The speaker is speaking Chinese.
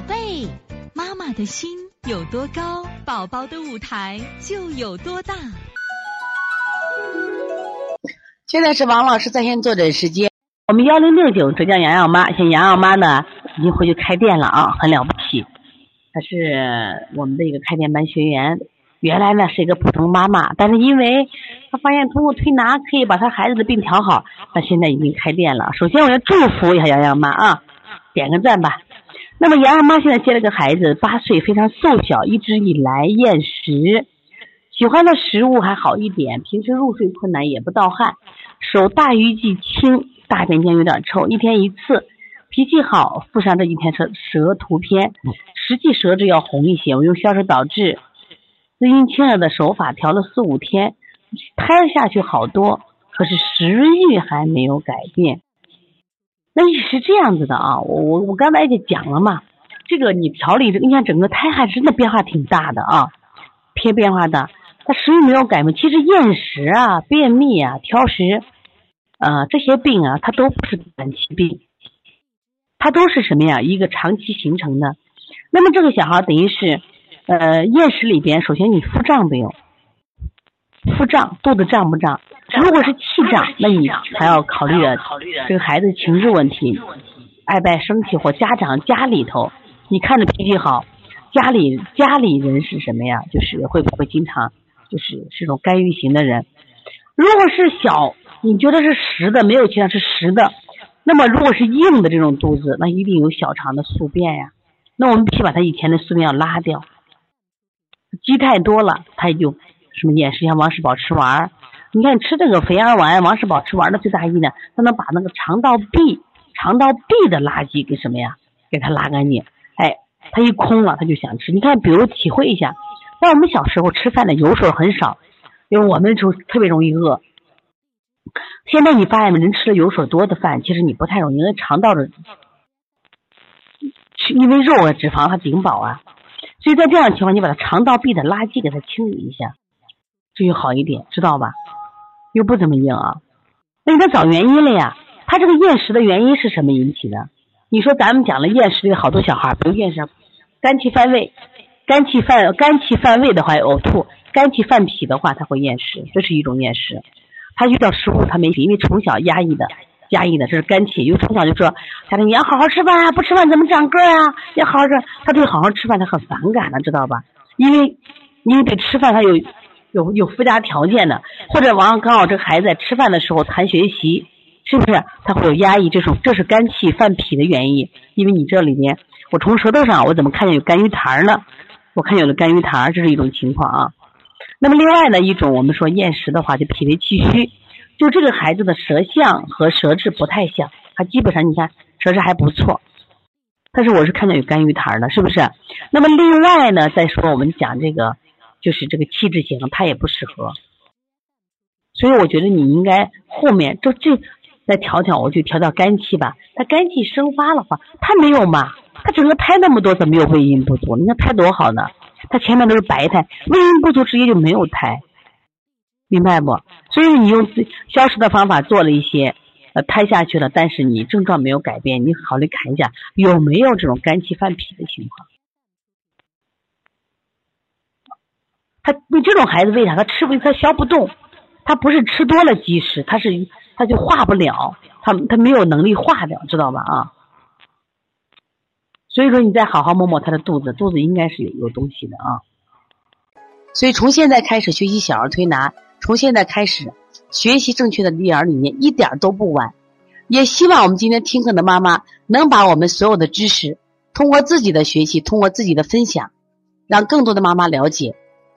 宝贝，妈妈的心有多高，宝宝的舞台就有多大。现在是王老师在线坐诊时间，我们幺零六九浙江洋洋妈，现洋洋妈呢已经回去开店了啊，很了不起。她是我们的一个开店班学员，原来呢是一个普通妈妈，但是因为她发现通过推拿可以把她孩子的病调好，她现在已经开店了。首先我要祝福一下洋洋妈啊，点个赞吧。那么洋洋妈现在接了个孩子，八岁，非常瘦小，一直以来厌食，喜欢的食物还好一点，平时入睡困难，也不盗汗，手大鱼际轻，大便间有点臭，一天一次。脾气好，附上这几天舌舌图片，实际舌质要红一些。我用消食导滞、滋阴清热的手法调了四五天，胎下去好多，可是食欲还没有改变。那你是这样子的啊，我我我刚才也讲了嘛，这个你调理这，你看整个胎还真的变化挺大的啊，偏变化的。他食欲没有改变，其实厌食啊、便秘啊、挑食，呃，这些病啊，它都不是短期病。它都是什么呀？一个长期形成的。那么这个小孩等于是，呃，厌食里边，首先你腹胀没有？腹胀，肚子胀不胀？如果是气胀，那你还要考虑的这个孩子情志问题，爱不爱生气或家长家里头，你看着脾气好，家里家里人是什么呀？就是会不会经常就是是种干预型的人？如果是小，你觉得是实的，没有其他是实的。那么，如果是硬的这种肚子，那一定有小肠的宿便呀。那我们必须把他以前的宿便要拉掉。积太多了，他也就什么饮食，像王氏保吃丸。你看吃这个肥儿丸、王世宝吃丸的最大意呢，他能把那个肠道壁、肠道壁的垃圾给什么呀？给它拉干净。哎，他一空了，他就想吃。你看，比如体会一下，在我们小时候吃饭的油水很少，因为我们就特别容易饿。现在你发现没？人吃了油水多的饭，其实你不太容易，因为肠道的，因为肉啊、脂肪它顶饱啊，所以在这样的情况，你把它肠道壁的垃圾给它清理一下，这就好一点，知道吧？又不怎么硬啊，那你得找原因了呀。他这个厌食的原因是什么引起的？你说咱们讲了厌食的好多小孩，比如厌食，肝气犯胃，肝气犯肝气犯胃的话呕吐，肝气犯脾的话他会厌食，这是一种厌食。他遇到食物他没因为从小压抑的，压抑的这是肝气。因为从小就说家里你要好好吃饭啊，不吃饭怎么长个啊？要好好吃，他对好好吃饭他很反感的，知道吧？因为因为对吃饭他有有有附加条件的，或者往往刚好这个孩子在吃饭的时候谈学习，是不是他会有压抑？这种这是肝气犯脾的原因。因为你这里面，我从舌头上我怎么看见有肝郁痰呢？我看有了肝郁痰，这是一种情况啊。那么另外呢一种，我们说厌食的话，就脾胃气虚，就这个孩子的舌象和舌质不太像，他基本上你看舌质还不错，但是我是看见有肝郁痰的，是不是？那么另外呢，再说我们讲这个，就是这个气质型，他也不适合，所以我觉得你应该后面就这再调调，我就调调肝气吧。他肝气生发的话，他没有嘛？他整个胎那么多，怎么有胃阴不足？你看胎多好呢？他前面都是白胎，胃阴不足直接就没有胎，明白不？所以你用消食的方法做了一些，呃，胎下去了，但是你症状没有改变，你考虑看一下有没有这种肝气犯脾的情况。他你这种孩子为啥他吃不他消不动？他不是吃多了积食，他是他就化不了，他他没有能力化掉，知道吧？啊。所以说，你再好好摸摸他的肚子，肚子应该是有有东西的啊。所以从现在开始学习小儿推拿，从现在开始学习正确的育儿理念，一点都不晚。也希望我们今天听课的妈妈能把我们所有的知识，通过自己的学习，通过自己的分享，让更多的妈妈了解，